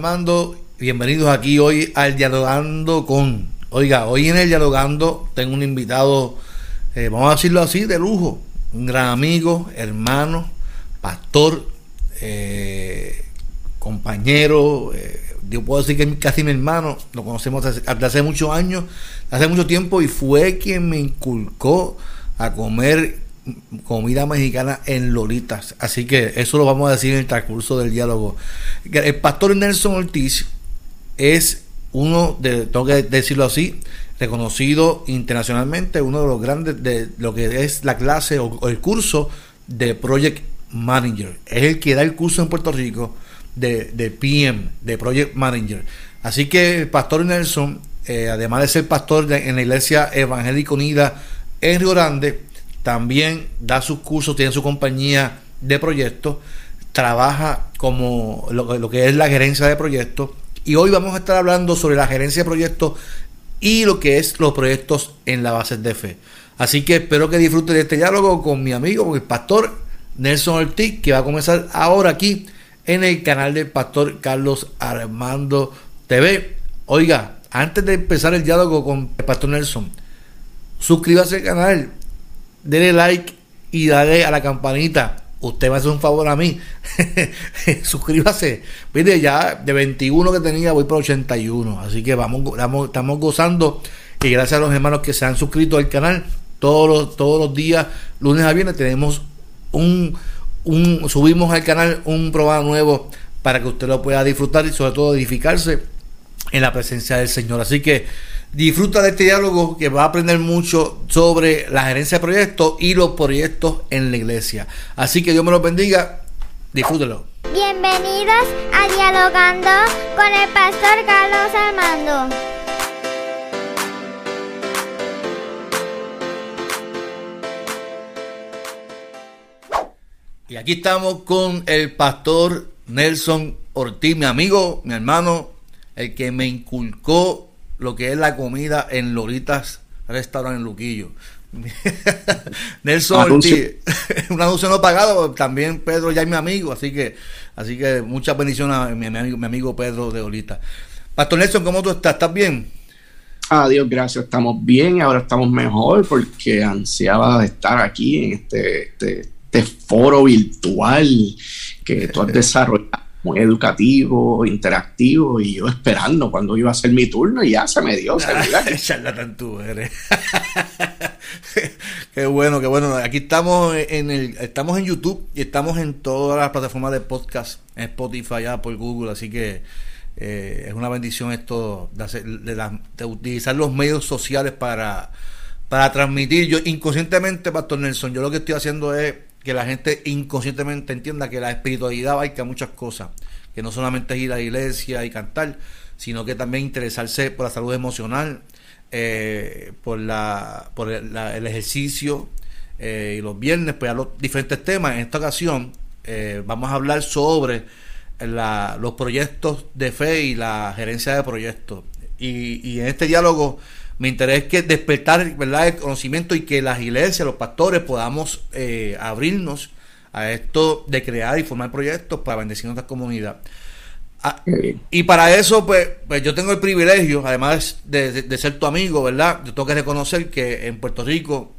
Armando, bienvenidos aquí hoy al Dialogando con. Oiga, hoy en el Dialogando tengo un invitado, eh, vamos a decirlo así, de lujo, un gran amigo, hermano, pastor, eh, compañero, eh, yo puedo decir que casi mi hermano, lo conocemos desde hace muchos años, hace mucho tiempo, y fue quien me inculcó a comer comida mexicana en Lolitas. Así que eso lo vamos a decir en el transcurso del diálogo. El pastor Nelson Ortiz es uno, de, tengo que decirlo así, reconocido internacionalmente, uno de los grandes de lo que es la clase o, el curso de Project Manager. Es el que da el curso en Puerto Rico de, de PM, de Project Manager. Así que el pastor Nelson, eh, además de ser pastor en la Iglesia Evangélica Unida en Río Grande, también da sus cursos, tiene su compañía de proyectos, trabaja como lo, que es la gerencia de proyectos y hoy vamos a estar hablando sobre la gerencia de proyectos y lo que es los proyectos en la base de fe. Así que espero que disfruten de este diálogo con mi amigo, el pastor Nelson Ortiz, que va a comenzar ahora aquí en el canal del pastor Carlos Armando TV. Oiga, antes de empezar el diálogo con el pastor Nelson, suscríbase al canal, dele like y dale a la campanita. Usted me hace un favor a mí. Suscríbase. Mire, ya de 21 que tenía voy por 81. Así que vamos, estamos gozando. Y gracias a los hermanos que se han suscrito al canal. Todos los, todos los días, lunes a viernes, tenemos un, un, subimos al canal un programa nuevo para que usted lo pueda disfrutar y sobre todo edificarse en la presencia del Señor. Así que Disfruta de este diálogo que va a aprender mucho sobre la gerencia de proyectos y los proyectos en la iglesia. Así que Dios me lo bendiga. Disfrútelo. Bienvenidos a Dialogando con el pastor Carlos Armando. Y aquí estamos con el pastor Nelson Ortiz, mi amigo, mi hermano, el que me inculcó lo que es la comida en Lolitas Restaurant en Luquillo. Nelson Ortiz, un anuncio no pagado, también Pedro ya es mi amigo, así que, así que muchas bendiciones a mi, amigo, mi amigo Pedro de Lolitas. Pastor Nelson, ¿cómo tú estás? ¿Estás bien? Adiós, gracias, estamos bien y ahora estamos mejor porque ansiaba estar aquí en este, este, este foro virtual que tú has desarrollado muy educativo, interactivo, y yo esperando cuando iba a ser mi turno, y ya se me dio. Charlatán tú eres. qué bueno, qué bueno. Aquí estamos en el, estamos en YouTube y estamos en todas las plataformas de podcast, en Spotify, Apple, Google, así que eh, es una bendición esto de, utilizar los medios sociales para, para transmitir. Yo inconscientemente, Pastor Nelson, yo lo que estoy haciendo es que la gente inconscientemente entienda que la espiritualidad va a muchas cosas, que no solamente es ir a la iglesia y cantar, sino que también interesarse por la salud emocional, eh, por, la, por el, ejercicio eh, y los viernes, pues a los diferentes temas. En esta ocasión eh, vamos a hablar sobre los proyectos de fe y la gerencia de proyectos. Y en este diálogo mi interés es que despertar ¿verdad? el conocimiento y que las iglesias, los pastores podamos eh, abrirnos a esto de crear y formar proyectos para bendecir nuestra comunidad. Ah, y para eso, pues, pues, yo tengo el privilegio, además de, ser tu amigo, ¿verdad? Yo tengo que reconocer que en Puerto Rico,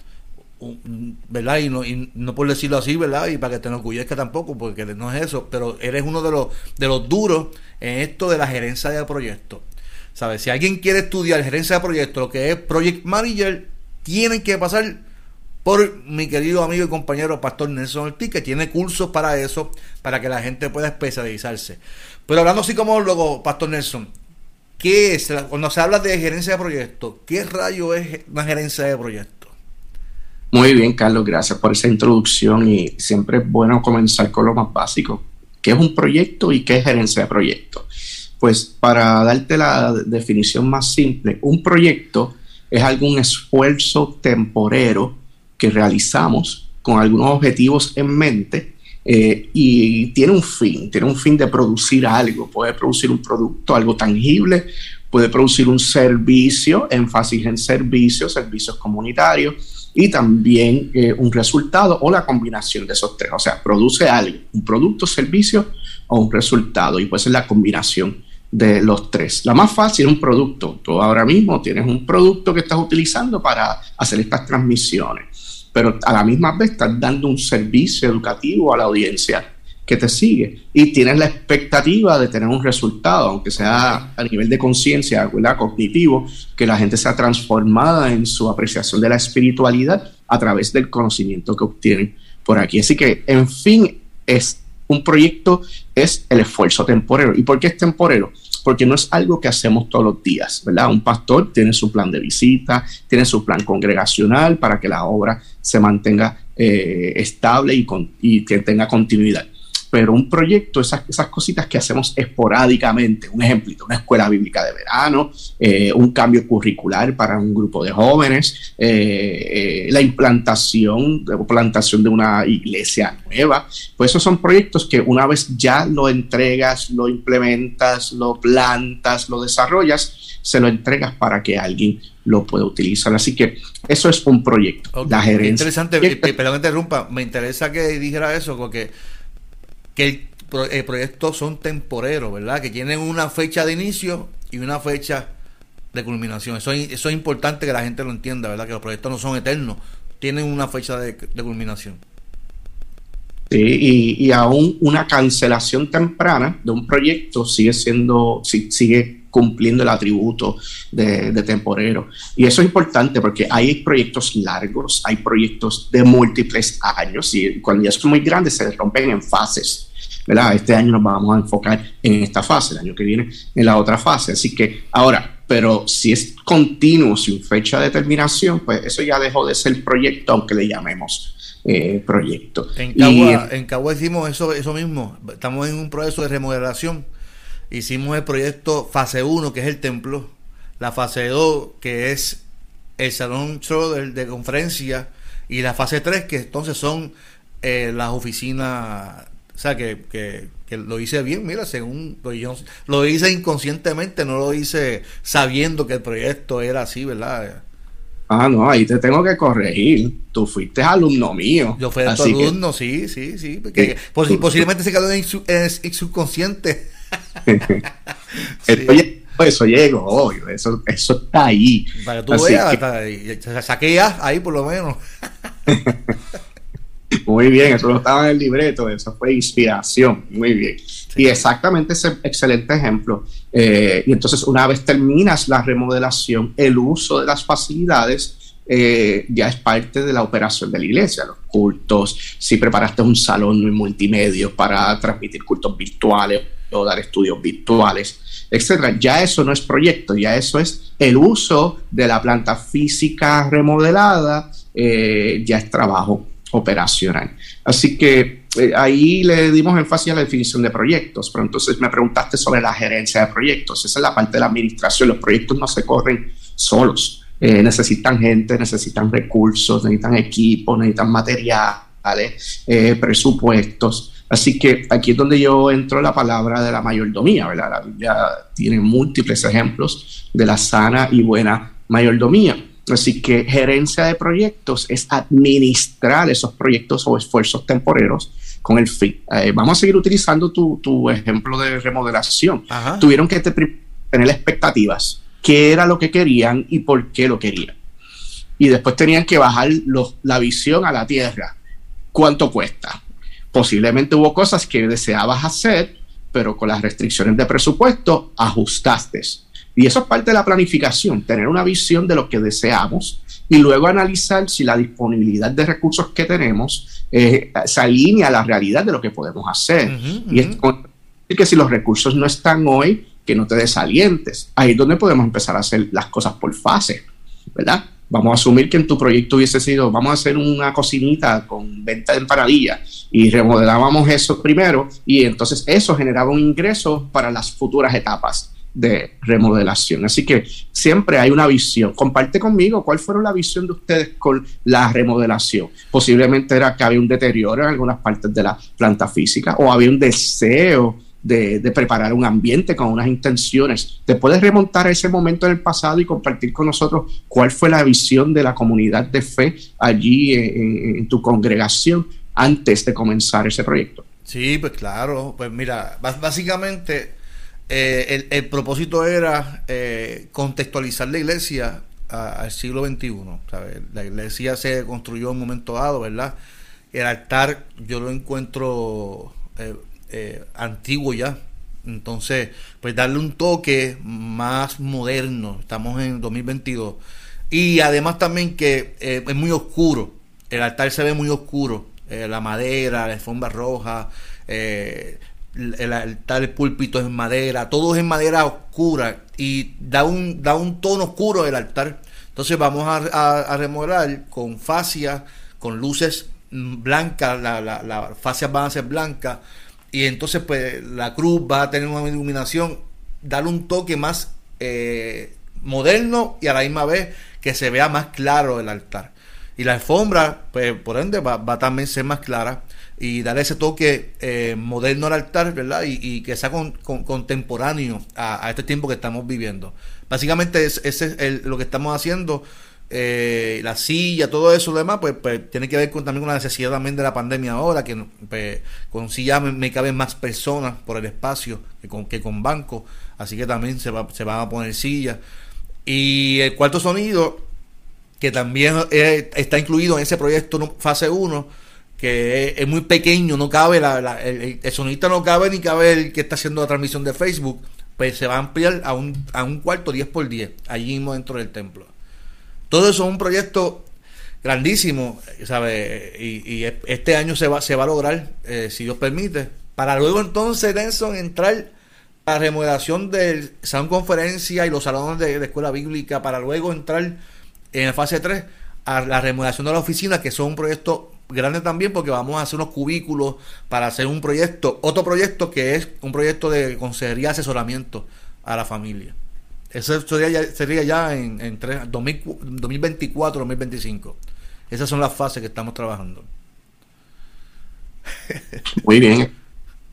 ¿verdad? Y no, y no por decirlo así, ¿verdad? Y para que te enorgullezca tampoco, porque no es eso, pero eres uno de los, de los duros en esto de la gerencia de proyectos. ¿Sabes? Si alguien quiere estudiar gerencia de proyectos, lo que es Project Manager, tienen que pasar por mi querido amigo y compañero Pastor Nelson Ortiz, que tiene cursos para eso, para que la gente pueda especializarse. Pero hablando así como luego, Pastor Nelson, ¿qué es, cuando se habla de gerencia de proyectos, qué rayo es una gerencia de proyectos? Muy bien, Carlos, gracias por esa introducción y siempre es bueno comenzar con lo más básico. ¿Qué es un proyecto y qué es gerencia de proyectos? Pues para darte la definición más simple, un proyecto es algún esfuerzo temporero que realizamos con algunos objetivos en mente eh, y tiene un fin, tiene un fin de producir algo, puede producir un producto, algo tangible, puede producir un servicio, énfasis en servicios, servicios comunitarios y también eh, un resultado o la combinación de esos tres, o sea, produce algo, un producto, servicio o un resultado y puede ser la combinación de los tres. La más fácil es un producto. Tú ahora mismo tienes un producto que estás utilizando para hacer estas transmisiones, pero a la misma vez estás dando un servicio educativo a la audiencia que te sigue y tienes la expectativa de tener un resultado, aunque sea a nivel de conciencia, cognitivo, que la gente sea transformada en su apreciación de la espiritualidad a través del conocimiento que obtienen por aquí. Así que, en fin, es un proyecto es el esfuerzo temporero. ¿Y por qué es temporero? Porque no es algo que hacemos todos los días, ¿verdad? Un pastor tiene su plan de visita, tiene su plan congregacional para que la obra se mantenga eh, estable y, y que tenga continuidad pero un proyecto, esas, esas cositas que hacemos esporádicamente, un ejemplito, una escuela bíblica de verano, eh, un cambio curricular para un grupo de jóvenes, eh, eh, la implantación, la plantación de una iglesia nueva, pues esos son proyectos que una vez ya lo entregas, lo implementas, lo plantas, lo desarrollas, se lo entregas para que alguien lo pueda utilizar. Así que eso es un proyecto. La gerencia. Interesante, perdón interrumpa, me interesa que dijera eso porque que el, proyectos son temporeros, ¿verdad? Que tienen una fecha de inicio y una fecha de culminación. Eso, es importante que la gente lo entienda, ¿verdad? Que los proyectos no son eternos, tienen una fecha de, culminación. Sí, y, aún una cancelación temprana de un proyecto sigue siendo, sigue cumpliendo el atributo de, de, temporero. Y eso es importante porque hay proyectos largos, hay proyectos de múltiples años y cuando ya son muy grandes se rompen en fases. ¿verdad? Este año nos vamos a enfocar en esta fase, el año que viene en la otra fase. Así que ahora, pero si es continuo, sin fecha de terminación, pues eso ya dejó de ser proyecto, aunque le llamemos eh, proyecto. En Cagua, en Cagua hicimos eso, eso mismo. Estamos en un proceso de remodelación hicimos el proyecto fase 1, que es el templo, la fase 2, que es el salón de, de conferencia, y la fase 3, que entonces son eh, las oficinas, o sea, que, que, lo hice bien, mira, según lo, lo hice inconscientemente, no lo hice sabiendo que el proyecto era así, ¿verdad? Ah, no, ahí te tengo que corregir. Tú fuiste alumno mío. Yo fui tu alumno, sí, sí, sí. Porque posiblemente se quedó en el subconsciente. eso llegó hoy, eso, eso está ahí. Para que tú veas, saqué ahí por lo menos. Muy bien, eso no estaba en el libreto, eso fue inspiración, muy bien. Y exactamente ese excelente ejemplo. Eh, y entonces una vez terminas la remodelación, el uso de las facilidades eh, ya es parte de la operación de la iglesia, los cultos, si preparaste un salón multimedia para transmitir cultos virtuales o dar estudios virtuales, etcétera. Ya eso no es proyecto, ya eso es el uso de la planta física remodelada, eh, ya es trabajo operacional. Así que eh, ahí le dimos énfasis a la definición de proyectos, pero entonces me preguntaste sobre la gerencia de proyectos. Esa es la parte de la administración. Los proyectos no se corren solos. Eh, necesitan gente, necesitan recursos, necesitan equipos, necesitan materiales, presupuestos. Así que aquí es donde yo entro la palabra de la mayordomía, ¿verdad? La Biblia tiene múltiples ejemplos de la sana y buena mayordomía. Así que gerencia de proyectos es administrar esos proyectos o esfuerzos temporeros con el fin. Eh, vamos a seguir utilizando tu, ejemplo de remodelación. Tuvieron que tener expectativas, qué era lo que querían y por qué lo querían. Y después tenían que bajar la visión a la tierra. ¿Cuánto cuesta? Posiblemente hubo cosas que deseabas hacer, pero con las restricciones de presupuesto ajustaste. Y eso es parte de la planificación, tener una visión de lo que deseamos y luego analizar si la disponibilidad de recursos que tenemos eh, se alinea a la realidad de lo que podemos hacer. Y es que si los recursos no están hoy, que no te desalientes. Ahí es donde podemos empezar a hacer las cosas por fase, ¿verdad? Vamos a asumir que en tu proyecto hubiese sido, vamos a hacer una cocinita con venta de empanadillas y remodelábamos eso primero y entonces eso generaba un ingreso para las futuras etapas de remodelación. Así que siempre hay una visión. Comparte conmigo cuál fue la visión de ustedes con la remodelación. Posiblemente era que había un deterioro en algunas partes de la planta física o había un deseo de, preparar un ambiente con unas intenciones. ¿Te puedes remontar a ese momento en el pasado y compartir con nosotros cuál fue la visión de la comunidad de fe allí en, tu congregación antes de comenzar ese proyecto? Sí, pues claro. Pues mira, básicamente eh, el, propósito era eh, contextualizar la iglesia al siglo XXI. La iglesia se construyó en un momento dado, ¿verdad? El altar yo lo encuentro eh, antiguo ya. Entonces, pues darle un toque más moderno. Estamos en 2022. Y además también que es muy oscuro. El altar se ve muy oscuro. la madera, la alfombra roja. Eh, el altar, el púlpito es en madera, todo es en madera oscura y da un, da un tono oscuro el altar. Entonces vamos a, remodelar con fascias, con luces blancas, las la, fascias van a ser blancas y entonces pues la cruz va a tener una iluminación, darle un toque más eh, moderno y a la misma vez que se vea más claro el altar. Y la alfombra, pues por ende va, va a también ser más clara y darle ese toque eh, moderno al altar, ¿verdad? Y, que sea con, contemporáneo a, este tiempo que estamos viviendo. Básicamente ese es lo que estamos haciendo. Eh, la silla, todo eso, lo demás, pues, pues, tiene que ver con, también con la necesidad también de la pandemia ahora, que pues, con silla me, caben más personas por el espacio que con, que con banco, así que también se, va, se van a poner sillas. Y el cuarto sonido, que también eh, está incluido en ese proyecto fase 1, que es, muy pequeño, no cabe, la, el, sonista no cabe ni cabe el que está haciendo la transmisión de Facebook, pues se va a ampliar a un, a un cuarto 10 por 10, allí mismo dentro del templo. Todo eso es un proyecto grandísimo, ¿sabe? Y, este año se va, se va a lograr, eh, si Dios permite, para luego entonces, Nelson, entrar a la remodelación del salón conferencia y los salones de, de escuela bíblica, para luego entrar en la fase 3 a la remodelación de la oficina, que son un proyecto grande también porque vamos a hacer unos cubículos para hacer un proyecto, otro proyecto que es un proyecto de consejería asesoramiento a la familia. Eso sería ya, sería ya en, en 2024-2025. Esas son las fases que estamos trabajando. Muy bien.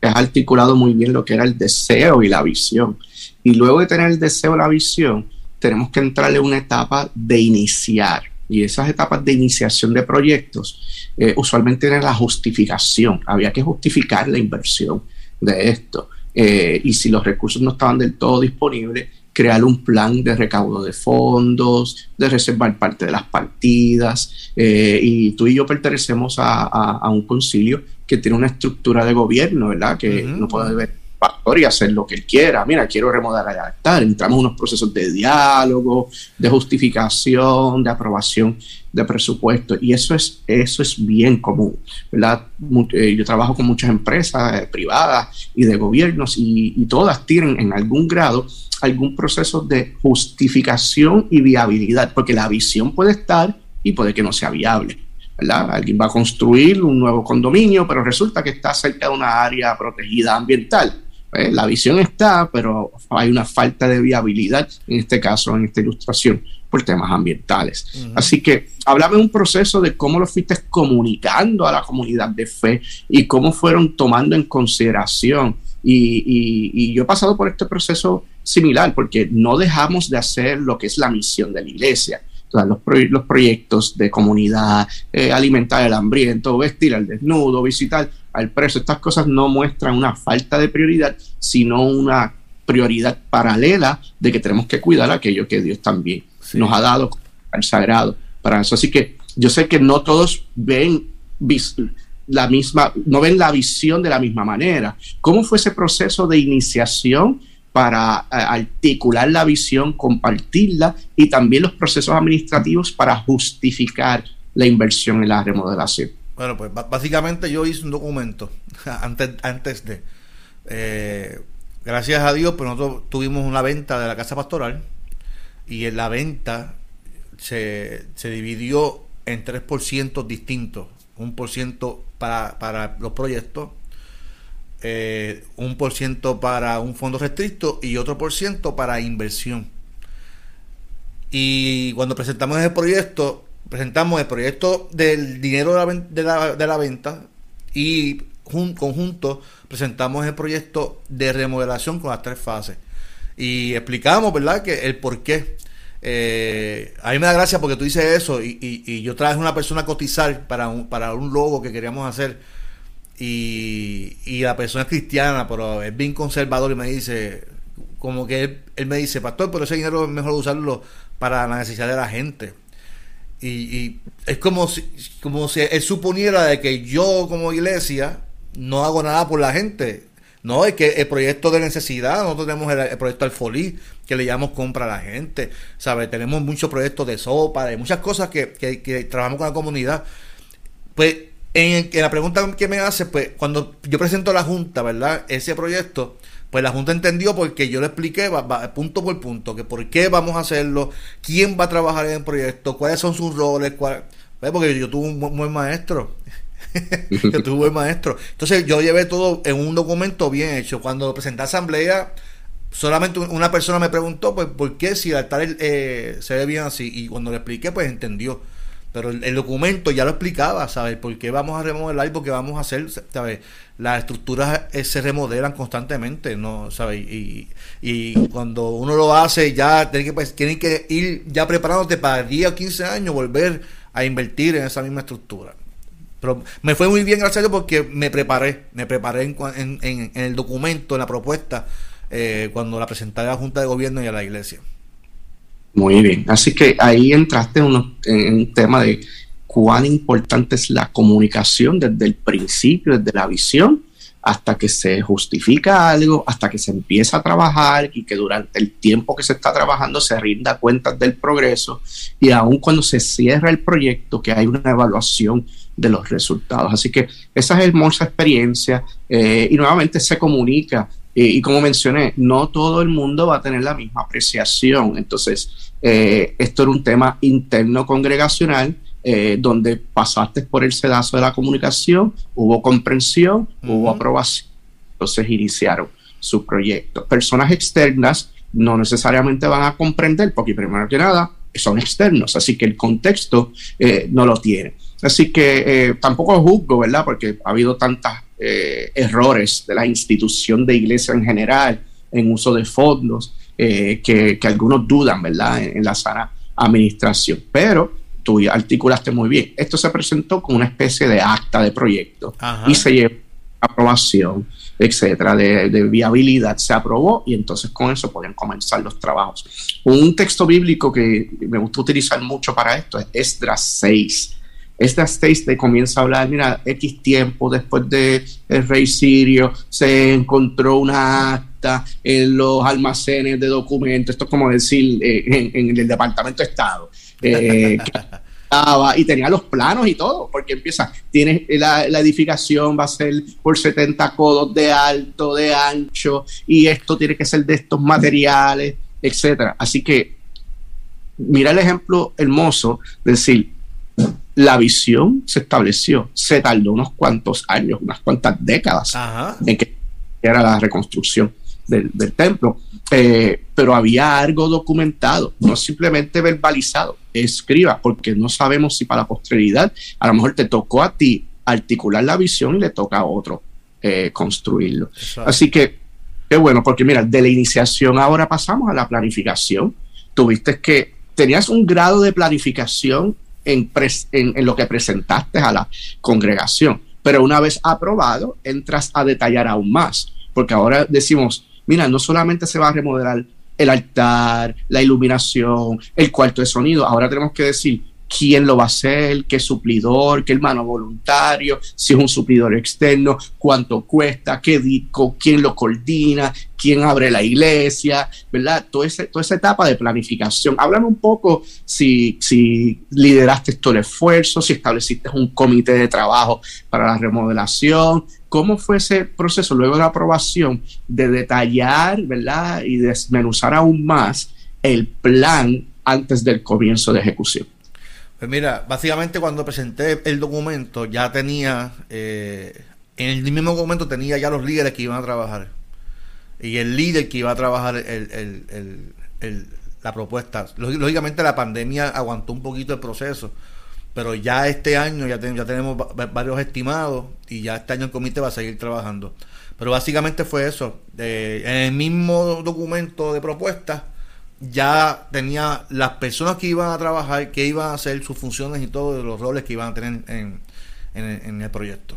Has articulado muy bien lo que era el deseo y la visión. Y luego de tener el deseo y la visión, tenemos que entrarle una etapa de iniciar y esas etapas de iniciación de proyectos eh, usualmente era la justificación. Había que justificar la inversión de esto. Eh, y si los recursos no estaban del todo disponibles, crear un plan de recaudo de fondos, de reservar parte de las partidas. Eh, y tú y yo pertenecemos a, un concilio que tiene una estructura de gobierno, ¿verdad? Que no puede ver pastor y hacer lo que él quiera. Mira, quiero remodelar el altar. Entramos en unos procesos de diálogo, de justificación, de aprobación de presupuesto. Y eso es, eso es bien común. ¿verdad? Eh, yo trabajo con muchas empresas eh, privadas y de gobiernos y, y todas tienen en algún grado algún proceso de justificación y viabilidad, porque la visión puede estar y puede que no sea viable. ¿verdad? Alguien va a construir un nuevo condominio, pero resulta que está cerca de una área protegida ambiental. Eh, la visión está, pero hay una falta de viabilidad, en este caso, en esta ilustración, por temas ambientales. Así que háblame un proceso de cómo lo fuiste comunicando a la comunidad de fe y cómo fueron tomando en consideración. Y, yo he pasado por este proceso similar, porque no dejamos de hacer lo que es la misión de la iglesia. los, los, proyectos de comunidad, eh, alimentar el hambriento, vestir al desnudo, visitar al preso. Estas cosas no muestran una falta de prioridad, sino una prioridad paralela de que tenemos que cuidar aquello que Dios también nos ha dado al sagrado para eso. Así que yo sé que no todos ven la misma, no ven la visión de la misma manera. ¿Cómo fue ese proceso de iniciación para eh, articular la visión, compartirla y también los procesos administrativos para justificar la inversión en la remodelación? Bueno, pues básicamente yo hice un documento antes, de. Eh, gracias a Dios, pues nosotros tuvimos una venta de la casa pastoral y en la venta se, se dividió en tres por ciento distintos. Un por para los proyectos, eh, un por ciento para un fondo restricto y otro por ciento para inversión. Y cuando presentamos el proyecto, presentamos el proyecto del dinero de la, de la, venta y conjunto presentamos el proyecto de remodelación con las tres fases. Y explicamos, ¿verdad?, que el por qué. Eh, a mí me da gracia porque tú dices eso y, y, yo traje una persona a cotizar para un, para un logo que queríamos hacer y, y la persona es cristiana, pero es bien conservador y me dice, como que él, me dice, pastor, pero ese dinero es mejor usarlo para la necesidad de la gente. Y, es como si, como si él suponiera de que yo como iglesia no hago nada por la gente. No, es que el proyecto de necesidad, nosotros tenemos el, proyecto Alfolí, que le llamamos compra a la gente, ¿sabes? Tenemos muchos proyectos de sopa, de muchas cosas que, que, trabajamos con la comunidad. Pues en, la pregunta que me hace, pues cuando yo presento a la Junta, ¿verdad? Ese proyecto, pues la Junta entendió porque yo le expliqué punto por punto que por qué vamos a hacerlo, quién va a trabajar en el proyecto, cuáles son sus roles, cuál, pues, porque yo tuve un buen maestro. yo tuve un buen maestro. Entonces yo llevé todo en un documento bien hecho. Cuando lo presenté a asamblea, solamente una persona me preguntó, pues, ¿por qué si el altar eh, se ve bien así? Y cuando le expliqué, pues entendió. Pero el, documento ya lo explicaba, ¿sabes? ¿Por qué vamos a remodelar y por vamos a hacer, ¿sabes? Las estructuras eh, se remodelan constantemente, ¿no? ¿Sabes? Y, cuando uno lo hace, ya tienen que, pues, que ir ya preparándote para 10 o 15 años volver a invertir en esa misma estructura. Pero me fue muy bien, gracias a Dios, porque me preparé, me preparé en, en, el documento, en la propuesta, eh, cuando la presenté a la Junta de Gobierno y a la Iglesia. Muy bien, así que ahí entraste en, un tema de cuán importante es la comunicación desde el principio, desde la visión, hasta que se justifica algo, hasta que se empieza a trabajar y que durante el tiempo que se está trabajando se rinda cuentas del progreso y aun cuando se cierra el proyecto que hay una evaluación de los resultados. Así que esa es hermosa experiencia eh, y nuevamente se comunica y como mencioné, no todo el mundo va a tener la misma apreciación. Entonces, eh, esto era un tema interno congregacional eh, donde pasaste por el sedazo de la comunicación, hubo comprensión, hubo aprobación. Entonces iniciaron su proyecto. Personas externas no necesariamente van a comprender porque primero que nada son externos, así que el contexto eh, no lo tiene. Así que tampoco juzgo, ¿verdad? Porque ha habido tantas eh, errores de la institución de iglesia en general, en uso de fondos, eh, que, algunos dudan, ¿verdad?, en, la sana administración. Pero tú articulaste muy bien. Esto se presentó como una especie de acta de proyecto y se llevó a aprobación, etcétera, de, de, viabilidad. Se aprobó y entonces con eso pueden comenzar los trabajos. Un texto bíblico que me gusta utilizar mucho para esto es Esdras 6 esta Stacy comienza a hablar, mira, X tiempo después de el rey sirio se encontró una acta en los almacenes de documentos, esto es como decir eh, en, el Departamento de Estado, eh, y tenía los planos y todo, porque empieza, tiene la, edificación va a ser por 70 codos de alto, de ancho, y esto tiene que ser de estos materiales, etcétera. Así que mira el ejemplo hermoso de decir, la visión se estableció. Se tardó unos cuantos años, unas cuantas décadas en que era la reconstrucción del, templo. Eh, pero había algo documentado, no simplemente verbalizado, escriba, porque no sabemos si para la posteridad a lo mejor te tocó a ti articular la visión y le toca a otro eh, construirlo. Así que, qué bueno, porque mira, de la iniciación ahora pasamos a la planificación. Tuviste que, tenías un grado de planificación en, lo que presentaste a la congregación. Pero una vez aprobado, entras a detallar aún más, porque ahora decimos, mira, no solamente se va a remodelar el altar, la iluminación, el cuarto de sonido, ahora tenemos que decir quién lo va a hacer, qué suplidor, qué hermano voluntario, si es un suplidor externo, cuánto cuesta, qué disco, quién lo coordina, quién abre la iglesia, ¿verdad? Toda, esa etapa de planificación. Háblame un poco si, si lideraste todo el esfuerzo, si estableciste un comité de trabajo para la remodelación, ¿Cómo fue ese proceso luego de la aprobación de detallar, ¿verdad? Y desmenuzar aún más el plan antes del comienzo de ejecución? Pues mira, básicamente cuando presenté el documento ya tenía, eh, en el mismo documento tenía ya los líderes que iban a trabajar. Y el líder que iba a trabajar la propuesta. Lógicamente la pandemia aguantó un poquito el proceso, pero ya este año ya, ya tenemos varios estimados y ya este año el comité va a seguir trabajando. Pero básicamente fue eso. en el mismo documento de propuesta ya tenía las personas que iban a trabajar, que iban a hacer sus funciones y todos los roles que iban a tener en, en, el proyecto.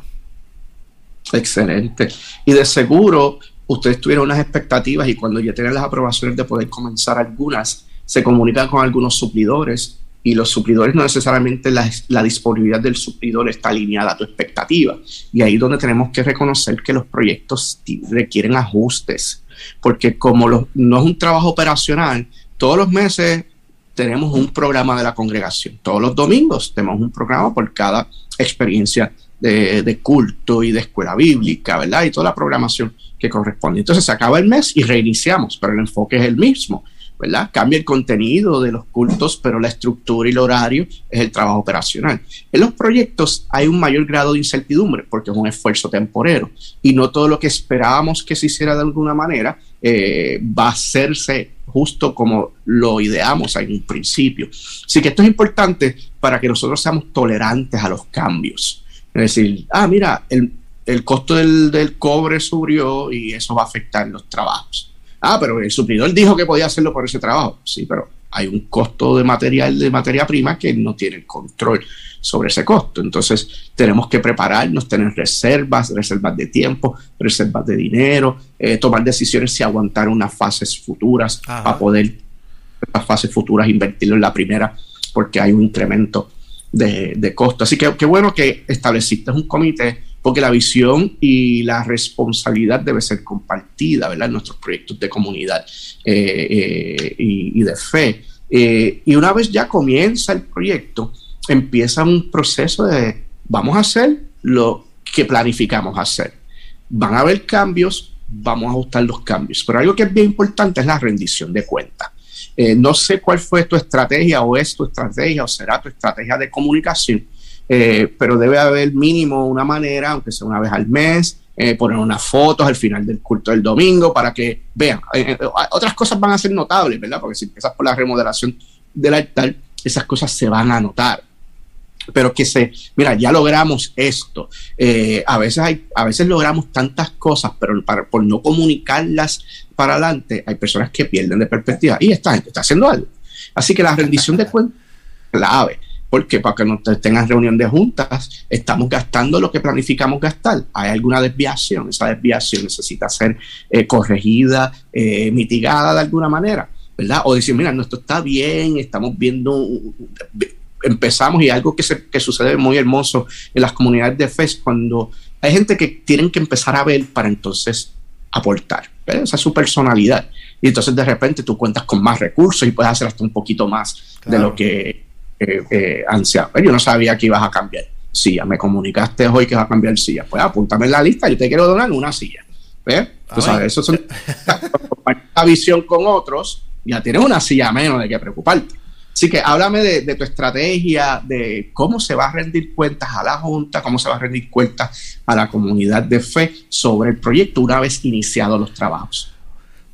Excelente. Y de seguro ustedes tuvieron unas expectativas y cuando ya tienen las aprobaciones de poder comenzar algunas, se comunican con algunos suplidores y los suplidores no necesariamente la, disponibilidad del suplidor está alineada a tu expectativa. Y ahí es donde tenemos que reconocer que los proyectos requieren ajustes, porque como no es un trabajo operacional, todos los meses tenemos un programa de la congregación. Todos los domingos tenemos un programa por cada experiencia de, culto y de escuela bíblica, ¿verdad? Y toda la programación que corresponde. Entonces se acaba el mes y reiniciamos, pero el enfoque es el mismo. ¿verdad? Cambia el contenido de los cultos, pero la estructura y el horario es el trabajo operacional. En los proyectos hay un mayor grado de incertidumbre porque es un esfuerzo temporero y no todo lo que esperábamos que se hiciera de alguna manera eh, va a hacerse justo como lo ideamos en un principio. Así que esto es importante para que nosotros seamos tolerantes a los cambios. Es decir, ah, mira, el, el costo del, del cobre subió y eso va a afectar los trabajos Ah, pero el suplidor dijo que podía hacerlo por ese trabajo. Sí, pero hay un costo de material, de materia prima que no tiene control sobre ese costo. Entonces, tenemos que prepararnos, tener reservas, reservas de tiempo, reservas de dinero, eh, tomar decisiones si aguantar unas fases futuras para poder las fases futuras invertirlo en la primera porque hay un incremento de, costo. Así que qué bueno que estableciste un comité porque la visión y la responsabilidad debe ser compartida, ¿verdad? En nuestros proyectos de comunidad eh, eh, y, de fe. Eh, y una vez ya comienza el proyecto, empieza un proceso de vamos a hacer lo que planificamos hacer. Van a haber cambios, vamos a ajustar los cambios. Pero algo que es bien importante es la rendición de cuentas. No sé cuál fue tu estrategia o es tu estrategia o será tu estrategia de comunicación, eh, pero debe haber mínimo una manera, aunque sea una vez al mes, eh, poner unas fotos al final del culto del domingo para que vean. Eh, otras cosas van a ser notables, ¿verdad? Porque si empiezas por la remodelación del altar, esas cosas se van a notar. Pero que se, mira, ya logramos esto. a, veces hay, a veces logramos tantas cosas, pero por no comunicarlas para adelante, hay personas que pierden de perspectiva. Y esta gente está haciendo algo. Así que la rendición de cuentas clave porque para que no tengan reunión de juntas, estamos gastando lo que planificamos gastar. Hay alguna desviación, esa desviación necesita ser eh, corregida, eh, mitigada de alguna manera, ¿verdad? O decir, mira, esto está bien, estamos viendo, empezamos y algo que, se, que sucede muy hermoso en las comunidades de fe cuando hay gente que tienen que empezar a ver para entonces aportar. Esa es su personalidad. Y entonces de repente tú cuentas con más recursos y puedes hacer hasta un poquito más de lo que eh, eh Yo no sabía que ibas a cambiar silla. Me comunicaste hoy que vas a cambiar silla. Pues apúntame en la lista, yo te quiero donar una silla. ¿Ves? Tú sabes, eso es la visión con otros, ya tienes una silla menos de que preocuparte. Así que háblame de, tu estrategia, de cómo se va a rendir cuentas a la Junta, cómo se va a rendir cuentas a la comunidad de fe sobre el proyecto una vez iniciados los trabajos.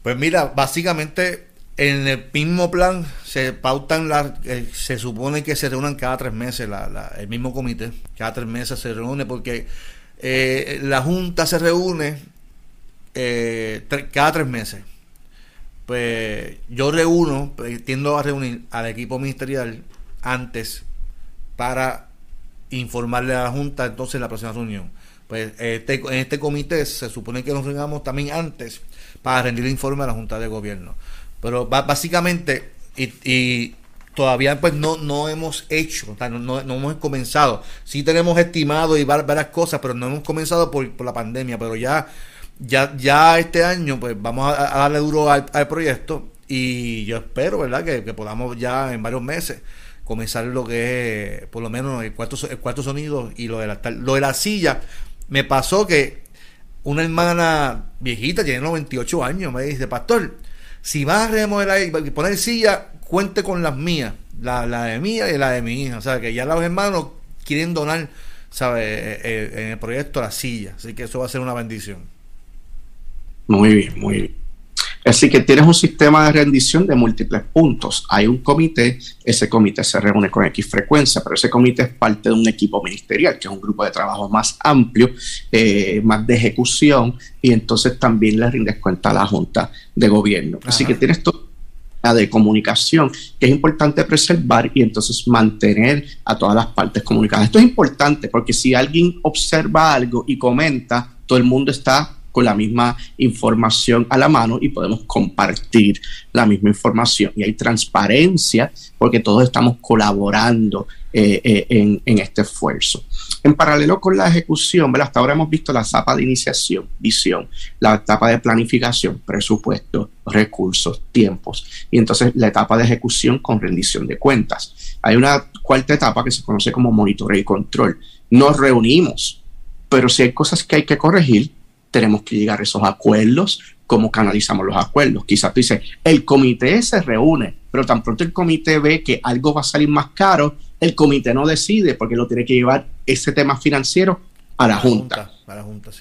Pues mira, básicamente en el mismo plan se pautan las, eh, se supone que se reúnan cada tres meses el mismo comité, cada tres meses se reúne porque eh, la junta se reúne eh, cada tres meses. Pues yo reúno, pues, tiendo a reunir al equipo ministerial antes para informarle a la junta entonces la próxima reunión. Pues este, en este comité se supone que nos reunamos también antes para rendir el informe a la junta de gobierno. Pero básicamente, y, todavía pues no, no hemos hecho, no, hemos comenzado. Sí tenemos estimado y varias cosas, pero no hemos comenzado por, la pandemia. Pero ya, ya, ya este año, pues vamos a, darle duro al, proyecto y yo espero, ¿verdad?, que, podamos ya en varios meses comenzar lo que es, por lo menos, el cuarto, el cuarto sonido y lo de la, lo de la silla. Me pasó que una hermana viejita, tiene 98 años, me dice, pastor, si vas a remodelar y poner silla, cuente con las mías, la, de mía y la de mi hija. O sea, que ya los hermanos quieren donar, ¿sabes? Eh, eh, en el proyecto la silla. Así que eso va a ser una bendición. Muy bien, muy bien. Así que tienes un sistema de rendición de múltiples puntos. Hay un comité, ese comité se reúne con X frecuencia, pero ese comité es parte de un equipo ministerial, que es un grupo de trabajo más amplio, eh, más de ejecución, y entonces también le rindes cuenta a la Junta de Gobierno. Así que tienes todo de comunicación que es importante preservar y entonces mantener a todas las partes comunicadas. Esto es importante porque si alguien observa algo y comenta, todo el mundo está con la misma información a la mano y podemos compartir la misma información. Y hay transparencia porque todos estamos colaborando eh, eh, en, este esfuerzo. En paralelo con la ejecución, hasta ahora hemos visto la etapa de iniciación, visión, la etapa de planificación, presupuesto, recursos, tiempos, y entonces la etapa de ejecución con rendición de cuentas. Hay una cuarta etapa que se conoce como monitoreo y control. Nos reunimos, pero si hay cosas que hay que corregir, tenemos que llegar a esos acuerdos, cómo canalizamos los acuerdos. Quizás tú dices, el comité se reúne, pero tan pronto el comité ve que algo va a salir más caro, el comité no decide porque lo tiene que llevar ese tema financiero a la, Junta.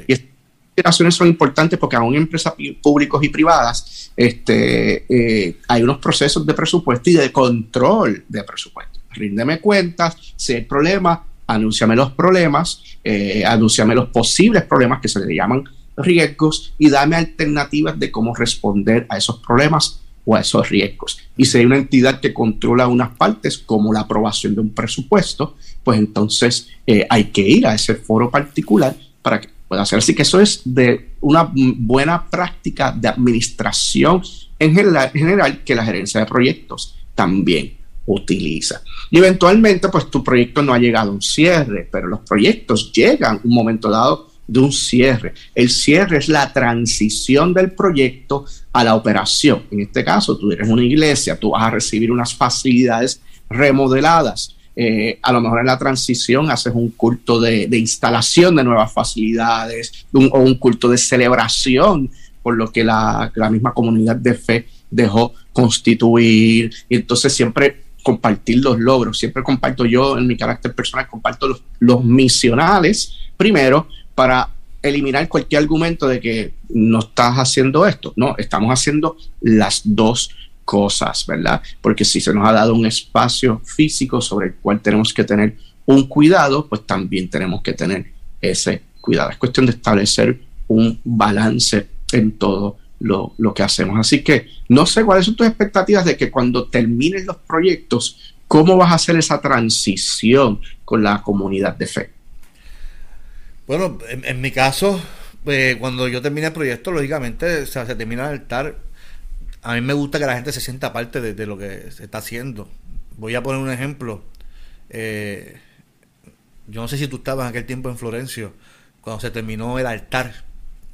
Y estas consideraciones son importantes porque aún en empresas públicas y privadas este, eh, hay unos procesos de presupuesto y de control de presupuesto. Ríndeme cuentas, si hay problemas, anúnciame los problemas, eh, anúnciame los posibles problemas que se le llaman riesgos y dame alternativas de cómo responder a esos problemas o a esos riesgos. Y si hay una entidad que controla unas partes, como la aprobación de un presupuesto, pues entonces eh, hay que ir a ese foro particular para que pueda hacer. Así que eso es de una buena práctica de administración en general, en general que la gerencia de proyectos también utiliza. Y eventualmente, pues tu proyecto no ha llegado a un cierre, pero los proyectos llegan un momento dado de un cierre. El cierre es la transición del proyecto a la operación. En este caso, tú eres una iglesia, tú vas a recibir unas facilidades remodeladas. Eh, a lo mejor en la transición haces un culto de, instalación de nuevas facilidades o un culto de celebración por lo que la, misma comunidad de fe dejó constituir. Y entonces siempre compartir los logros. Siempre comparto yo en mi carácter personal, comparto los, los misionales primero, para eliminar cualquier argumento de que no estás haciendo esto. No, estamos haciendo las dos cosas, ¿verdad? Porque si se nos ha dado un espacio físico sobre el cual tenemos que tener un cuidado, pues también tenemos que tener ese cuidado. Es cuestión de establecer un balance en todo lo, lo que hacemos. Así que no sé cuáles son tus expectativas de que cuando terminen los proyectos, ¿cómo vas a hacer esa transición con la comunidad de fe? Bueno, en, mi caso, eh, cuando yo termine el proyecto, lógicamente se termina el altar. A mí me gusta que la gente se sienta parte de, lo que se está haciendo. Voy a poner un ejemplo. Eh, yo no sé si tú estabas en aquel tiempo en Florencio, cuando se terminó el altar,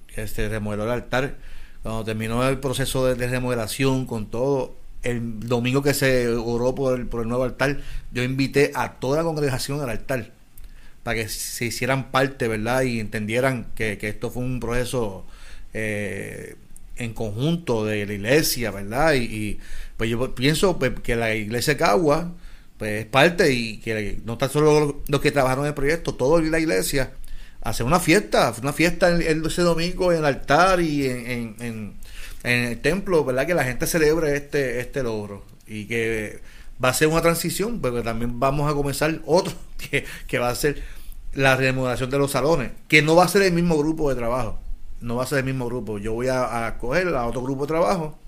que se remodeló el altar, cuando terminó el proceso de, remodelación con todo, el domingo que se oró por el, por el nuevo altar, yo invité a toda la congregación al altar para que se hicieran parte, ¿verdad? Y entendieran que, esto fue un proceso eh, en conjunto de la iglesia, ¿verdad? Y, pues yo pienso pues, que la iglesia Cagua pues, es parte y que no tan solo los que trabajaron en el proyecto, toda la iglesia hace una fiesta, una fiesta ese domingo en el altar y en, en, el templo, ¿verdad? Que la gente celebre este, este logro y que va a ser una transición, porque también vamos a comenzar otro que, va a ser la remodelación de los salones, que no va a ser el mismo grupo de trabajo, no va a ser el mismo grupo. Yo voy a, coger a otro grupo de trabajo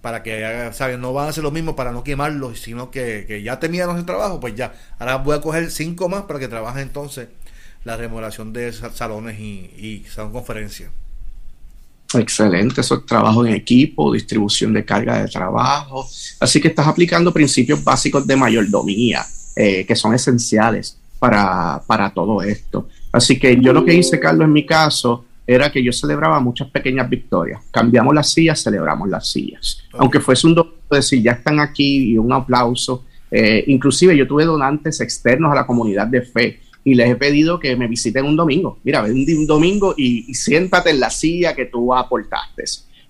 para que ¿saben? no van a hacer lo mismo para no quemarlos, sino que, ya tenían ese trabajo, pues ya. Ahora voy a coger cinco más para que trabajen entonces la remodelación de salones y, y salón conferencia. Excelente, eso es trabajo en equipo, distribución de carga de trabajo. Así que estás aplicando principios básicos de mayordomía, eh, que son esenciales para, para todo esto. Así que yo lo que hice, Carlos, en mi caso, era que yo celebraba muchas pequeñas victorias. Cambiamos las sillas, celebramos las sillas. Aunque fuese un doctor decir, ya están aquí y un aplauso. Eh, inclusive yo tuve donantes externos a la comunidad de fe y les he pedido que me visiten un domingo. Mira, ven un domingo y, siéntate en la silla que tú aportaste,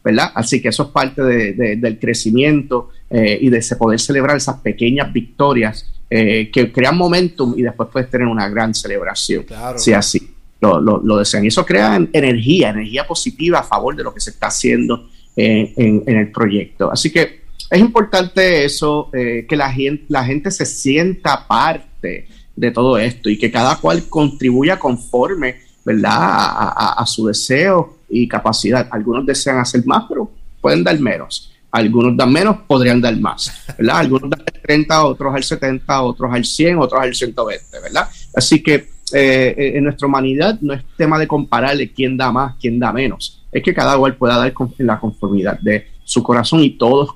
¿verdad? Así que eso es parte del crecimiento eh, y de poder celebrar esas pequeñas victorias eh, que crean momentum y después puedes tener una gran celebración, si así lo, lo, desean. Y eso crea energía, energía positiva a favor de lo que se está haciendo en, el proyecto. Así que es importante eso, eh, que la gente, la gente se sienta parte de todo esto y que cada cual contribuya conforme, ¿verdad?, a, su deseo y capacidad. Algunos desean hacer más, pero pueden dar menos. Algunos dan menos, podrían dar más, ¿verdad? Algunos dan al 30, otros al 70, otros al 100, otros al 120, ¿verdad? Así que eh, en nuestra humanidad no es tema de compararle quién da más, quién da menos. es que cada cual pueda dar con, la conformidad de su corazón y todos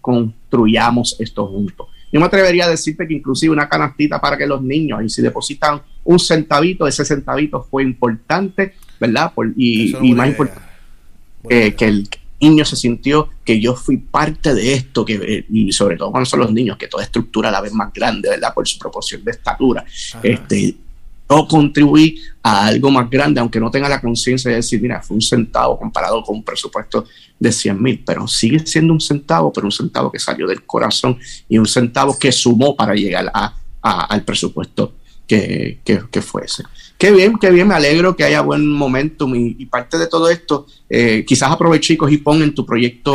construyamos esto juntos. Yo me atrevería a decirte que inclusive una canastita para que los niños, y si depositan un centavito, ese centavito fue importante, ¿verdad? y, más importante que el niño se sintió que yo fui parte de esto, que, y sobre todo cuando son los niños, que toda estructura la vez más grande, ¿verdad? Por su proporción de estatura. Este, yo contribuí a algo más grande, aunque no tenga la conciencia de decir, mira, fue un centavo comparado con un presupuesto de 100 mil, pero sigue siendo un centavo, pero un centavo que salió del corazón y un centavo que sumó para llegar a, al presupuesto que, que, fuese. Qué bien, qué bien, me alegro que haya buen momentum y, parte de todo esto, eh, quizás aproveché y pon en tu proyecto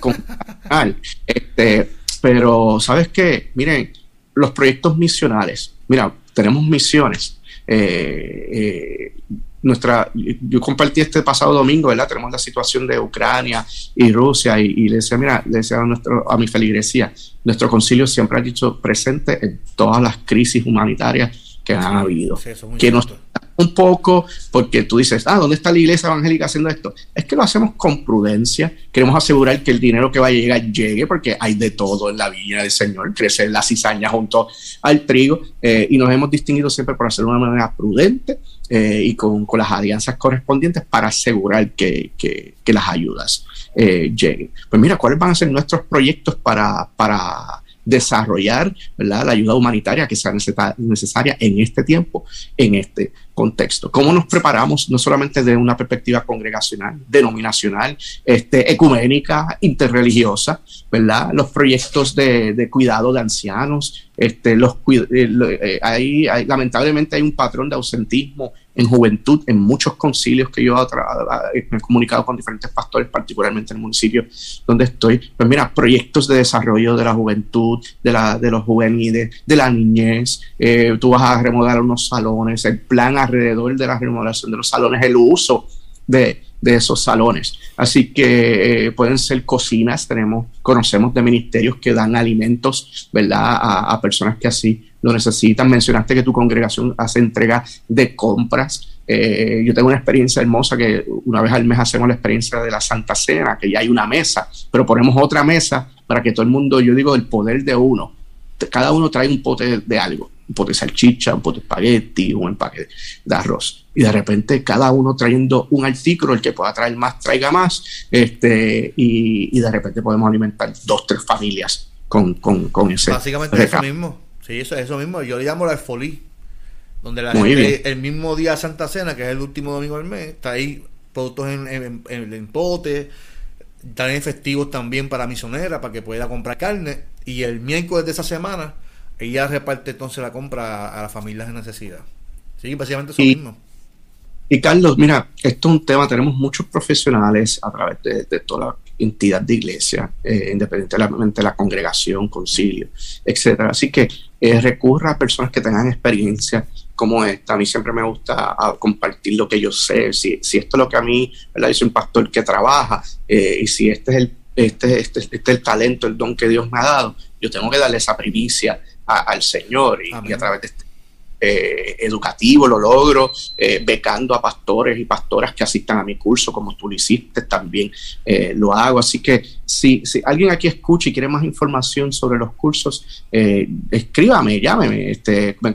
con este, pero ¿sabes qué? Miren, los proyectos misionales, mira, tenemos misiones eh, eh, nuestra, yo compartí este pasado domingo, ¿verdad? Tenemos la situación de Ucrania y Rusia y, le decía, mira, le decía a, nuestro, a mi feligresía, nuestro concilio siempre ha dicho presente en todas las crisis humanitarias que han habido. que nos un poco porque tú dices, ah, ¿dónde está la iglesia evangélica haciendo esto? Es que lo hacemos con prudencia, queremos asegurar que el dinero que va a llegar llegue, porque hay de todo en la viña del Señor, crece la cizaña junto al trigo, eh, y nos hemos distinguido siempre por hacerlo de una manera prudente eh, y con, las alianzas correspondientes para asegurar que, las ayudas eh, lleguen. Pues mira, ¿cuáles van a ser nuestros proyectos para, para desarrollar la ayuda humanitaria que sea necesaria en este tiempo, en este contexto. ¿Cómo nos preparamos no solamente de una perspectiva congregacional, denominacional, este, ecuménica, interreligiosa, ¿verdad? Los proyectos de, cuidado de ancianos, este, los, eh, eh, lamentablemente hay un patrón de ausentismo en juventud en muchos concilios que yo he comunicado con diferentes pastores, particularmente en el municipio donde estoy. Pues mira, proyectos de desarrollo de la juventud, de, la, de los juveniles, de la niñez. Eh, tú vas a remodelar unos salones, el plan alrededor de la remodelación de los salones, el uso de, esos salones. Así que eh, pueden ser cocinas, tenemos, conocemos de ministerios que dan alimentos, ¿verdad? A, personas que así lo necesitan. Mencionaste que tu congregación hace entrega de compras. Eh, yo tengo una experiencia hermosa que una vez al mes hacemos la experiencia de la Santa Cena, que ya hay una mesa, pero ponemos otra mesa para que todo el mundo, yo digo, el poder de uno. Cada uno trae un pote de algo un pote de salchicha, un pote de espagueti, un empaque de arroz. Y de repente cada uno trayendo un artículo, el que pueda traer más, traiga más, este, y, de repente podemos alimentar dos, tres familias con, con, con ese. Básicamente eso mismo. Sí, eso, eso mismo. Yo le llamo la folí, donde la gente, el mismo día de Santa Cena, que es el último domingo del mes, está ahí productos en, en, en, en pote, están efectivos también para misonera, para que pueda comprar carne. Y el miércoles de esa semana ella reparte entonces la compra a, las familias de necesidad. Sí, básicamente eso mismo. Y Carlos, mira, esto es un tema, tenemos muchos profesionales a través de, toda la entidad de iglesia, eh, independientemente de la congregación, concilio, etcétera. Así que eh, recurra a personas que tengan experiencia como esta. A mí siempre me gusta ah, compartir lo que yo sé. Si, si esto es lo que a mí, ¿verdad? Yo soy un pastor que trabaja eh, y si este es el este, este, este es el talento, el don que Dios me ha dado, yo tengo que darle esa primicia al Señor y, a través de este eh, educativo lo logro, eh, becando a pastores y pastoras que asistan a mi curso, como tú lo hiciste, también eh, lo hago. Así que si, si, alguien aquí escucha y quiere más información sobre los cursos, escríbame, llámeme, este, me,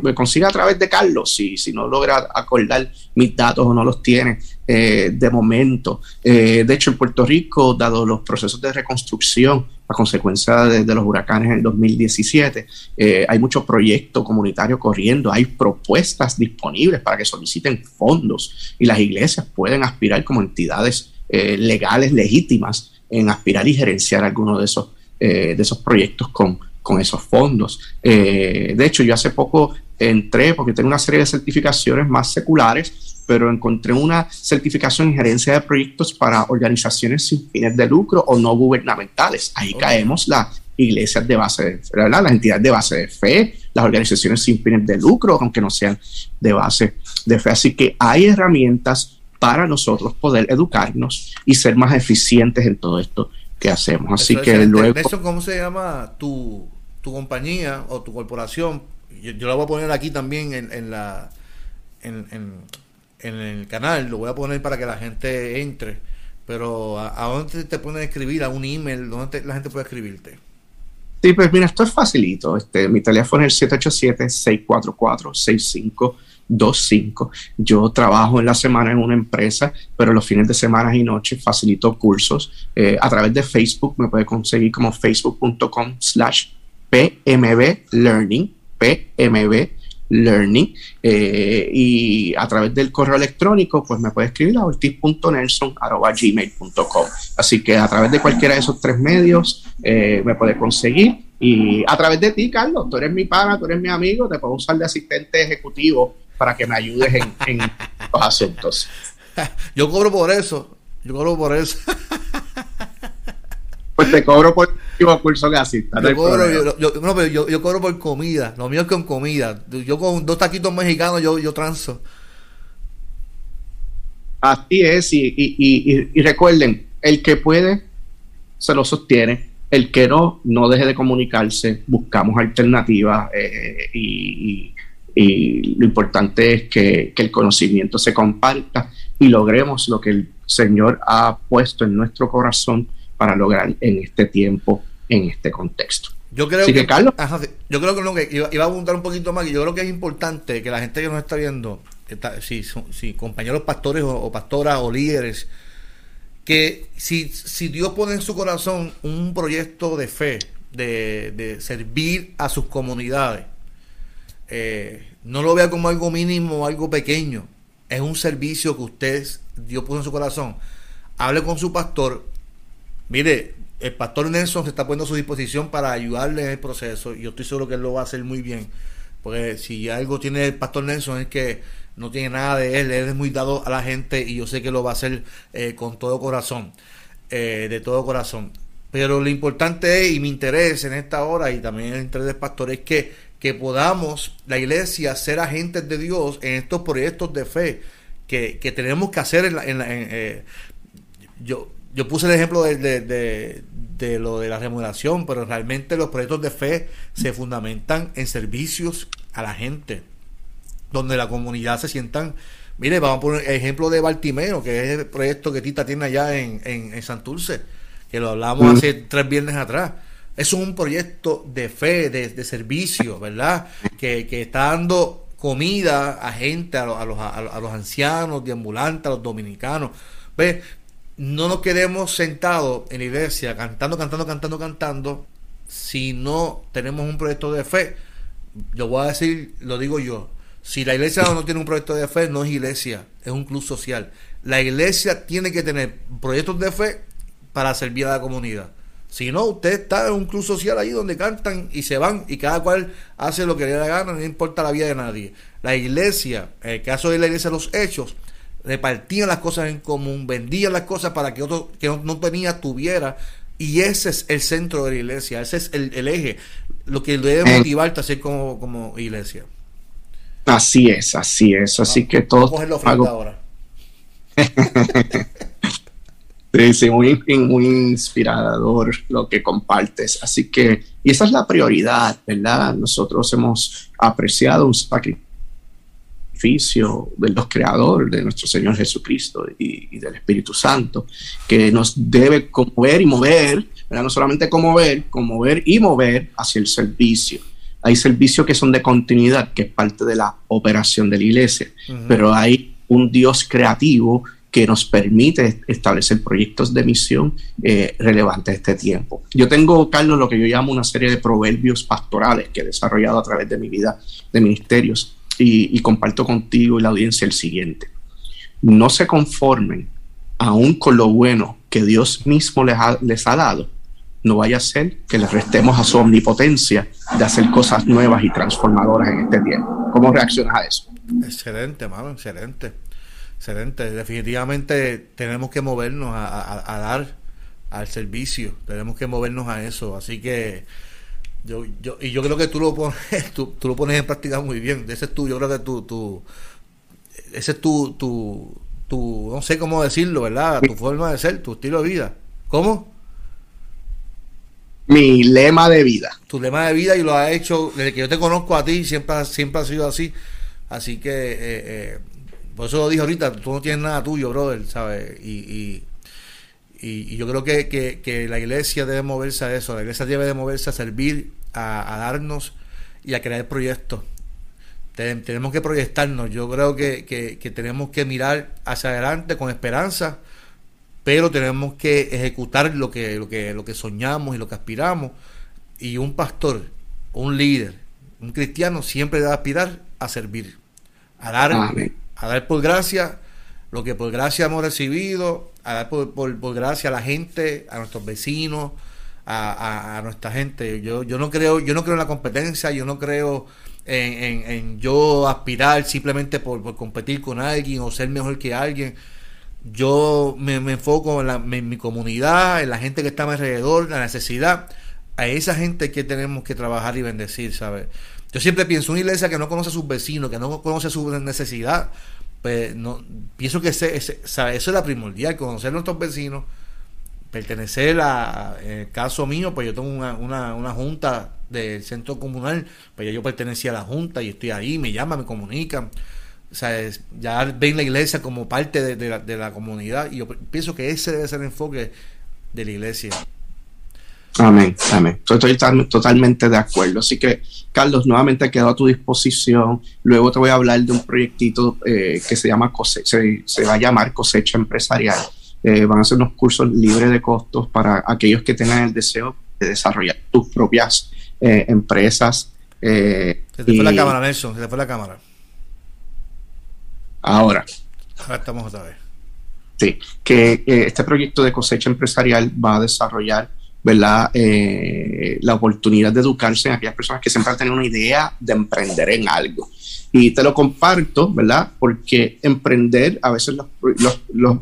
me, consiga a través de Carlos, si, si no logra acordar mis datos o no los tiene. de momento. de hecho, en Puerto Rico, dado los procesos de reconstrucción, a consecuencia de, los huracanes en el 2017. Eh, hay muchos proyectos comunitarios corriendo, hay propuestas disponibles para que soliciten fondos y las iglesias pueden aspirar como entidades eh, legales legítimas en aspirar y gerenciar algunos de esos, eh, de esos proyectos con, con esos fondos. de hecho, yo hace poco entré porque tengo una serie de certificaciones más seculares pero encontré una certificación en gerencia de proyectos para organizaciones sin fines de lucro o no gubernamentales. Ahí caemos las iglesias de base, de, ¿verdad? las entidades de base de fe, las organizaciones sin fines de lucro, aunque no sean de base de fe. Así que hay herramientas para nosotros poder educarnos y ser más eficientes en todo esto que hacemos. Así que luego... ¿Cómo se llama tu, tu compañía o tu corporación? Yo, la voy a poner aquí también en, la... En, en el canal, lo voy a poner para que la gente entre. Pero ¿a, dónde te pueden escribir? ¿A un email? ¿Dónde la gente puede escribirte? Sí, pues mira, esto es facilito. Este, mi teléfono es el 787-644-6525. Yo trabajo en la semana en una empresa, pero los fines de semana y noches facilito cursos. Eh, a través de Facebook me puede conseguir como facebook.com slash PMB Learning, PMB Learning. Eh, y a través del correo electrónico, pues me puede escribir a ortiz.nelson.gmail.com. Así que a través de cualquiera de esos tres medios eh, me puede conseguir. Y a través de ti, Carlos, tú eres mi pana, tú eres mi amigo, te puedo usar de asistente ejecutivo para que me ayudes en, en los asuntos. Yo cobro por eso, yo cobro por eso. Pues te cobro por curso que asistas. Yo, cobro, yo, yo, cobro por comida. Lo mío es con comida. Yo con dos taquitos mexicanos yo, yo transo. Así es. Y, y, y, recuerden, el que puede se lo sostiene. El que no, no deje de comunicarse. Buscamos alternativas. Eh, y, lo importante es que, que el conocimiento se comparta y logremos lo que el Señor ha puesto en nuestro corazón para lograr en este tiempo, en este contexto. Yo creo que, Carlos. yo creo que, iba, a abundar un poquito más, y yo creo que es importante que la gente que nos está viendo, si, si compañeros pastores o, pastoras o líderes, que si, si Dios pone en su corazón un proyecto de fe, de, servir a sus comunidades, eh, no lo vea como algo mínimo o algo pequeño. Es un servicio que usted, Dios puso en su corazón. Hable con su pastor, Mire, el pastor Nelson se está poniendo a su disposición para ayudarle en el proceso y yo estoy seguro que él lo va a hacer muy bien. Porque si algo tiene el pastor Nelson es que no tiene nada de él, él es muy dado a la gente y yo sé que lo va a hacer eh, con todo corazón, eh, de todo corazón. Pero lo importante es, y mi interés en esta hora y también el interés del pastor es que, que podamos, la iglesia, ser agentes de Dios en estos proyectos de fe que, que tenemos que hacer en, la, en, eh, yo yo puse el ejemplo de, lo de la remuneración, pero realmente los proyectos de fe se fundamentan en servicios a la gente, donde la comunidad se sientan. Mire, vamos a poner el ejemplo de Baltimero, que es el proyecto que Tita tiene allá en, en, Santurce, que lo hablamos hace tres viernes atrás. Es un proyecto de fe, de, servicio, ¿verdad? Que, está dando comida a gente, a, los, a, los, a los ancianos, de ambulantes, a los dominicanos. ¿Ves? No nos quedemos sentados en la iglesia cantando, cantando, cantando, cantando, si no tenemos un proyecto de fe. Yo voy a decir, lo digo yo, si la iglesia no tiene un proyecto de fe, no es iglesia, es un club social. La iglesia tiene que tener proyectos de fe para servir a la comunidad. Si no, usted está en un club social ahí donde cantan y se van y cada cual hace lo que le da gana, no importa la vida de nadie. La iglesia, en el caso de la iglesia de los hechos, repartían las cosas en común, vendían las cosas para que otro que no, tenía tuviera. Y ese es el centro de la iglesia, ese es el, eje, lo que debe motivarte a ser como, como iglesia. Así es, así es. Así que todo. ahora. sí, sí, muy, muy inspirador lo que compartes. Así que, y esa es la prioridad, ¿verdad? Nosotros hemos apreciado un sacrificio de los creadores, de nuestro Señor Jesucristo y, del Espíritu Santo, que nos debe conmover y mover, no solamente conmover, conmover y mover hacia el servicio. Hay servicios que son de continuidad, que es parte de la operación de la iglesia, pero hay un Dios creativo que nos permite establecer proyectos de misión eh, relevantes a este tiempo. Yo tengo, Carlos, lo que yo llamo una serie de proverbios pastorales que he desarrollado a través de mi vida de ministerios y, comparto contigo y la audiencia el siguiente. No se conformen aún con lo bueno que Dios mismo les ha, les ha dado. No vaya a ser que les restemos a su omnipotencia de hacer cosas nuevas y transformadoras en este tiempo. ¿Cómo reaccionas a eso? Excelente, mano, excelente. Excelente. Definitivamente tenemos que movernos a, a dar al servicio. Tenemos que movernos a eso. Así que yo, yo, y yo creo que tú lo pones, tú, lo pones en práctica muy bien. Ese es tu, yo creo que tu, tu ese es tu, tu, tu, no sé cómo decirlo, ¿verdad? Tu forma de ser, tu estilo de vida. ¿Cómo? Mi lema de vida. Tu lema de vida y lo has hecho desde que yo te conozco a ti, siempre, siempre ha sido así. Así que eh, eh, por eso lo dije ahorita, tú no tienes nada tuyo, brother, ¿sabes? Y, y, y, yo creo que, que, la iglesia debe moverse a eso, la iglesia debe de moverse a servir, a, darnos y a crear proyectos. tenemos que proyectarnos, yo creo que, que tenemos que mirar hacia adelante con esperanza, pero tenemos que ejecutar lo que, lo que, lo que soñamos y lo que aspiramos. Y un pastor, un líder, un cristiano siempre debe aspirar a servir, a dar, a dar por gracia lo que por gracia hemos recibido, a dar por, por, gracia a la gente, a nuestros vecinos, a, nuestra gente. Yo, yo no creo, yo no creo en la competencia, yo no creo en, en, yo aspirar simplemente por, por, competir con alguien o ser mejor que alguien. Yo me, enfoco en, en, mi comunidad, en la gente que está a mi alrededor, la necesidad. A esa gente que tenemos que trabajar y bendecir, ¿sabes? Yo siempre pienso, una iglesia que no conoce a sus vecinos, que no conoce su necesidad, pues no, pienso que ese, eso es la primordial, conocer a nuestros vecinos, pertenecer a, en el caso mío, pues yo tengo una, una, una junta del centro comunal, pues yo pertenecía a la junta y estoy ahí, me llaman, me comunican. O sea, ya ven la iglesia como parte de, la, de la comunidad y yo pienso que ese debe ser el enfoque de la iglesia. Amén, amén. Estoy totalmente de acuerdo. Así que, Carlos, nuevamente quedo a tu disposición. Luego te voy a hablar de un proyectito eh, que se llama cosecha, se, va a llamar cosecha empresarial. Eh, van a ser unos cursos libres de costos para aquellos que tengan el deseo de desarrollar tus propias eh, empresas. se te fue la cámara, Nelson, se te fue la cámara. Ahora. Ahora estamos otra vez. Sí, que este proyecto de cosecha empresarial va a desarrollar ¿verdad? Eh, la oportunidad de educarse en aquellas personas que siempre han tenido una idea de emprender en algo. Y te lo comparto, ¿verdad? Porque emprender, a veces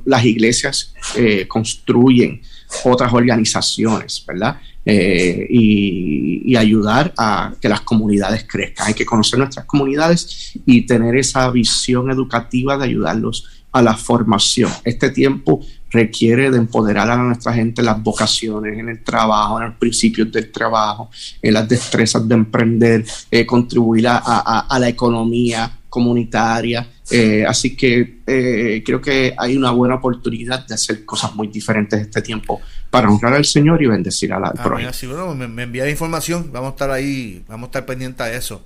las iglesias eh, construyen otras organizaciones, ¿verdad? Eh, y, y, ayudar a que las comunidades crezcan. Hay que conocer nuestras comunidades y tener esa visión educativa de ayudarlos a la formación. Este tiempo requiere de empoderar a nuestra gente en las vocaciones, en el trabajo, en los principios del trabajo, en las destrezas de emprender, eh, contribuir a, la economía comunitaria. Eh, así que eh, creo que hay una buena oportunidad de hacer cosas muy diferentes este tiempo para honrar al Señor y bendecir a la ah, me, envía información, vamos a estar ahí, vamos a estar pendientes a eso.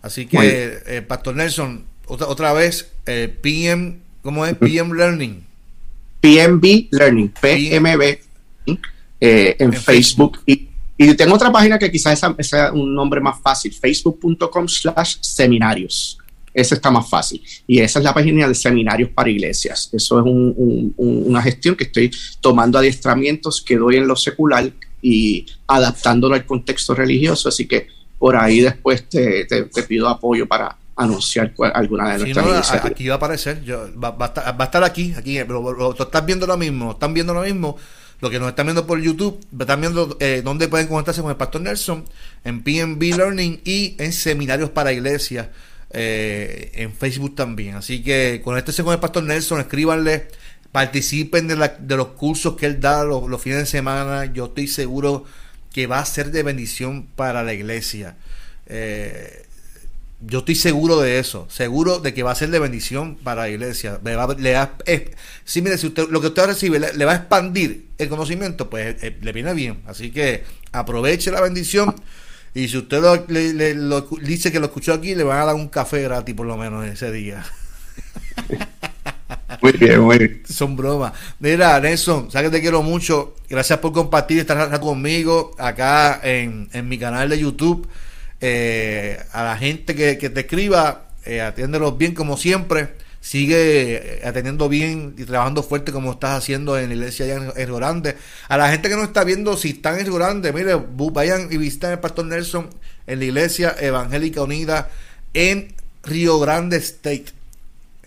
Así que, Pastor Nelson, otra, otra vez, PM, ¿cómo es? PM Learning. PMB Learning, PMB, eh, en, Facebook. Y, tengo otra página que quizás sea, un nombre más fácil, facebook.com slash seminarios. Esa está más fácil. Y esa es la página de seminarios para iglesias. Eso es una gestión que estoy tomando adiestramientos que doy en lo secular y adaptándolo al contexto religioso. Así que por ahí después te pido apoyo para, anunciar alguna de nuestras Aquí va a aparecer, yo, va, a estar, aquí, aquí, pero lo, estás viendo lo mismo, están viendo lo mismo. Lo que nos están viendo por YouTube, están viendo eh, dónde pueden conectarse con el Pastor Nelson, en PNB Learning y en seminarios para iglesias, eh, en Facebook también. Así que conéctense con el Pastor Nelson, escríbanle, participen de, de los cursos que él da los, los fines de semana. Yo estoy seguro que va a ser de bendición para la iglesia. Eh, yo estoy seguro de eso, seguro de que va a ser de bendición para la iglesia. Le va, si mire, si usted, lo que usted recibe le, va a expandir el conocimiento, pues eh, le viene bien. Así que aproveche la bendición y si usted le, dice que lo escuchó aquí, le van a dar un café gratis por lo menos ese día. Muy bien, muy bien. Son bromas. Mira, Nelson, sabes que te quiero mucho. Gracias por compartir, estar conmigo acá en, en mi canal de YouTube. Eh, a la gente que, te escriba, eh, atiéndelos bien como siempre. Sigue eh, atendiendo bien y trabajando fuerte como estás haciendo en la iglesia allá en, Río Grande. A la gente que no está viendo, si están en Río Grande, mire, vayan y visiten al Pastor Nelson en la iglesia evangélica unida en Río Grande State.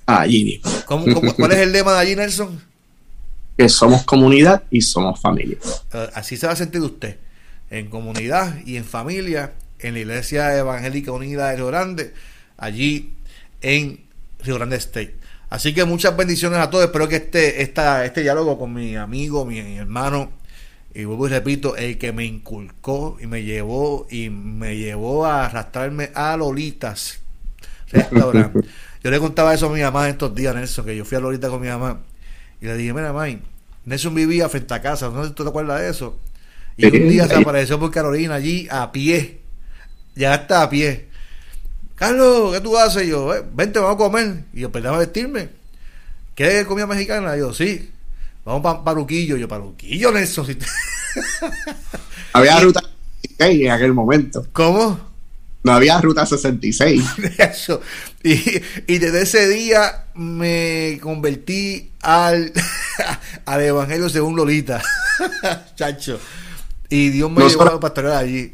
Allí. cuál es el lema de allí, Nelson? Que somos comunidad y somos familia. Así se va a sentir usted, en comunidad y en familia en la Iglesia Evangélica Unida de Río Grande, allí en Río Grande State. Así que muchas bendiciones a todos. Espero que este, esta, este diálogo con mi amigo, mi hermano, y vuelvo y repito, el que me inculcó y me llevó y me llevó a arrastrarme a Lolitas Restaurante. Yo le contaba eso a mi mamá estos días, Nelson, que yo fui a Lolita con mi mamá. Y le dije, mira, May, Nelson vivía frente a casa, no sé si tú te acuerdas de eso. Y un día se apareció por Carolina allí a pie. Ya está a pie. Carlos, ¿qué tú haces? Y yo, vente, vamos a comer. Y yo, perdón a vestirme. ¿Qué comida mexicana? Y yo, sí. Vamos para Paruquillo. Yo, Paruquillo, Nelson. Había ruta 66 en aquel momento. ¿Cómo? No había ruta 66. Eso. Y, y desde ese día me convertí al, al Evangelio según Lolita. Chacho. Y Dios me no llevó a pastorear allí.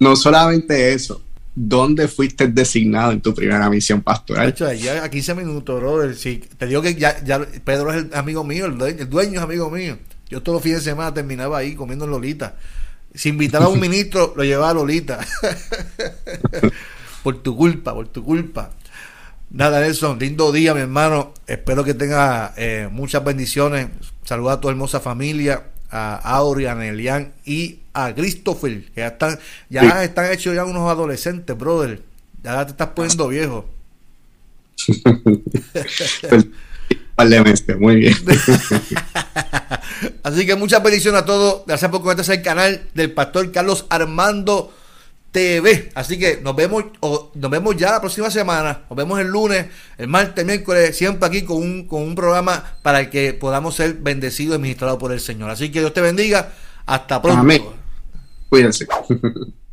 No solamente eso, ¿dónde fuiste designado en tu primera misión pastoral? De hecho, ya a 15 minutos, brother. Te digo que ya, ya Pedro es el amigo mío, el dueño, es amigo mío. Yo todos los fines de semana terminaba ahí comiendo en Lolita. Si invitaba a un ministro, lo llevaba a Lolita. por tu culpa, por tu culpa. Nada, Nelson, lindo día, mi hermano. Espero que tenga eh, muchas bendiciones. Saluda a tu hermosa familia a Auri, a Nelian y a Christopher, que ya están, ya están hechos ya unos adolescentes, brother. Ya te estás poniendo viejo. Muy bien. Así que muchas bendiciones a todos. Gracias por conectarse al canal del pastor Carlos Armando TV. Así que nos vemos, nos vemos ya la próxima semana. Nos vemos el lunes, el martes, miércoles, siempre aquí con un, con un programa para el que podamos ser bendecidos y ministrados por el Señor. Así que Dios te bendiga. Hasta pronto. Amén. Cuídense.